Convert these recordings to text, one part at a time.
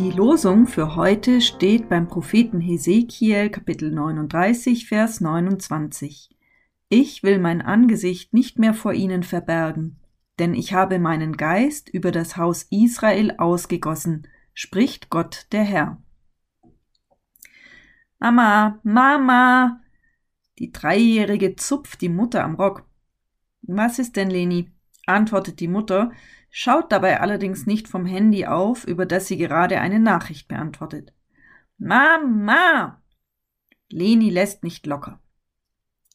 Losung für heute steht beim Propheten Hesekiel Kapitel 39 Vers 29. Ich will mein Angesicht nicht mehr vor ihnen verbergen, denn ich habe meinen Geist über das Haus Israel ausgegossen, spricht Gott der Herr. Mama, Mama! Die Dreijährige zupft die Mutter am Rock. Was ist denn, Leni? Antwortet die Mutter, schaut dabei allerdings nicht vom Handy auf, über das sie gerade eine Nachricht beantwortet. Mama! Leni lässt nicht locker.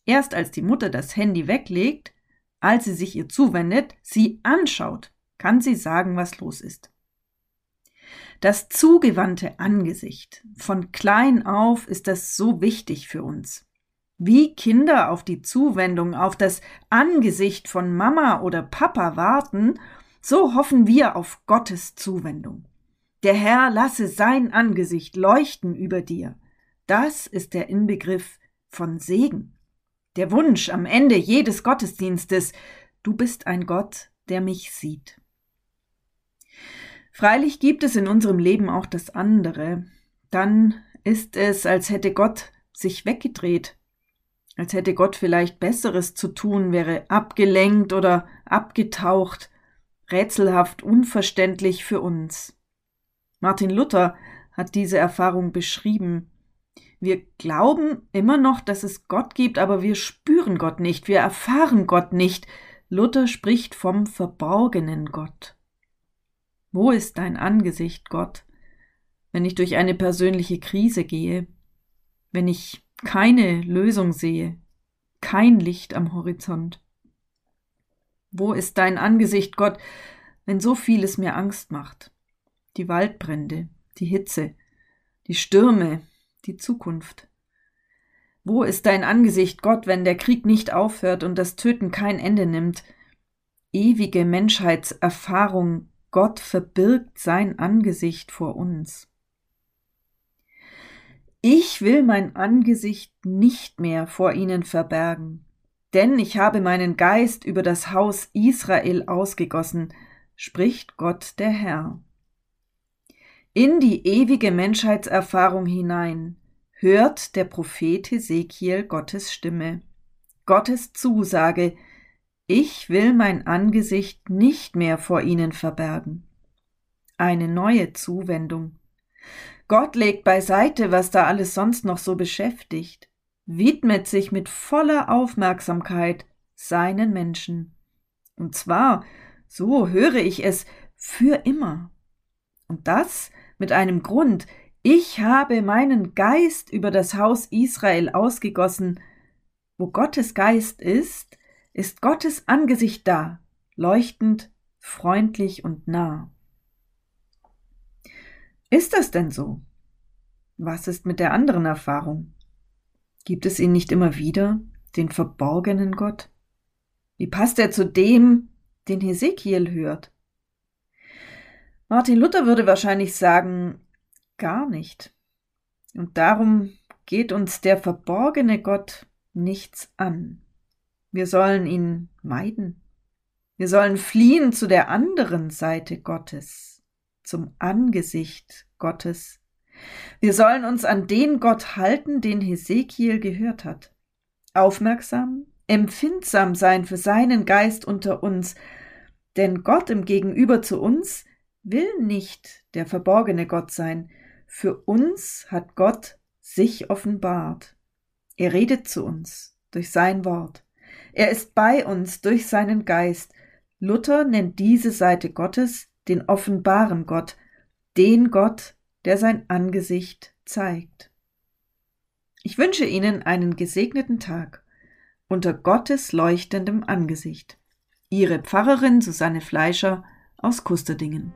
Erst als die Mutter das Handy weglegt, als sie sich ihr zuwendet, sie anschaut, kann sie sagen, was los ist. Das zugewandte Angesicht. Von klein auf ist das so wichtig für uns. Wie Kinder auf die Zuwendung, auf das Angesicht von Mama oder Papa warten, so hoffen wir auf Gottes Zuwendung. Der Herr lasse sein Angesicht leuchten über dir. Das ist der Inbegriff von Segen. Der Wunsch am Ende jedes Gottesdienstes, du bist ein Gott, der mich sieht. Freilich gibt es in unserem Leben auch das andere. Dann ist es, als hätte Gott sich weggedreht als hätte Gott vielleicht Besseres zu tun, wäre abgelenkt oder abgetaucht, rätselhaft unverständlich für uns. Martin Luther hat diese Erfahrung beschrieben. Wir glauben immer noch, dass es Gott gibt, aber wir spüren Gott nicht, wir erfahren Gott nicht. Luther spricht vom verborgenen Gott. Wo ist dein Angesicht, Gott, wenn ich durch eine persönliche Krise gehe, wenn ich keine Lösung sehe, kein Licht am Horizont. Wo ist dein Angesicht, Gott, wenn so vieles mir Angst macht? Die Waldbrände, die Hitze, die Stürme, die Zukunft. Wo ist dein Angesicht, Gott, wenn der Krieg nicht aufhört und das Töten kein Ende nimmt? Ewige Menschheitserfahrung, Gott verbirgt sein Angesicht vor uns. Ich will mein Angesicht nicht mehr vor ihnen verbergen, denn ich habe meinen Geist über das Haus Israel ausgegossen, spricht Gott der Herr. In die ewige Menschheitserfahrung hinein hört der Prophet Hesekiel Gottes Stimme, Gottes Zusage, ich will mein Angesicht nicht mehr vor ihnen verbergen. Eine neue Zuwendung. Gott legt beiseite, was da alles sonst noch so beschäftigt, widmet sich mit voller Aufmerksamkeit seinen Menschen. Und zwar, so höre ich es, für immer. Und das mit einem Grund. Ich habe meinen Geist über das Haus Israel ausgegossen. Wo Gottes Geist ist, ist Gottes Angesicht da, leuchtend, freundlich und nah. Ist das denn so? Was ist mit der anderen Erfahrung? Gibt es ihn nicht immer wieder, den verborgenen Gott? Wie passt er zu dem, den Hesekiel hört? Martin Luther würde wahrscheinlich sagen, gar nicht. Und darum geht uns der verborgene Gott nichts an. Wir sollen ihn meiden. Wir sollen fliehen zu der anderen Seite Gottes zum Angesicht Gottes. Wir sollen uns an den Gott halten, den Hesekiel gehört hat. Aufmerksam, empfindsam sein für seinen Geist unter uns, denn Gott im Gegenüber zu uns will nicht der verborgene Gott sein. Für uns hat Gott sich offenbart. Er redet zu uns durch sein Wort. Er ist bei uns durch seinen Geist. Luther nennt diese Seite Gottes den offenbaren Gott, den Gott, der sein Angesicht zeigt. Ich wünsche Ihnen einen gesegneten Tag unter Gottes leuchtendem Angesicht. Ihre Pfarrerin Susanne Fleischer aus Kusterdingen.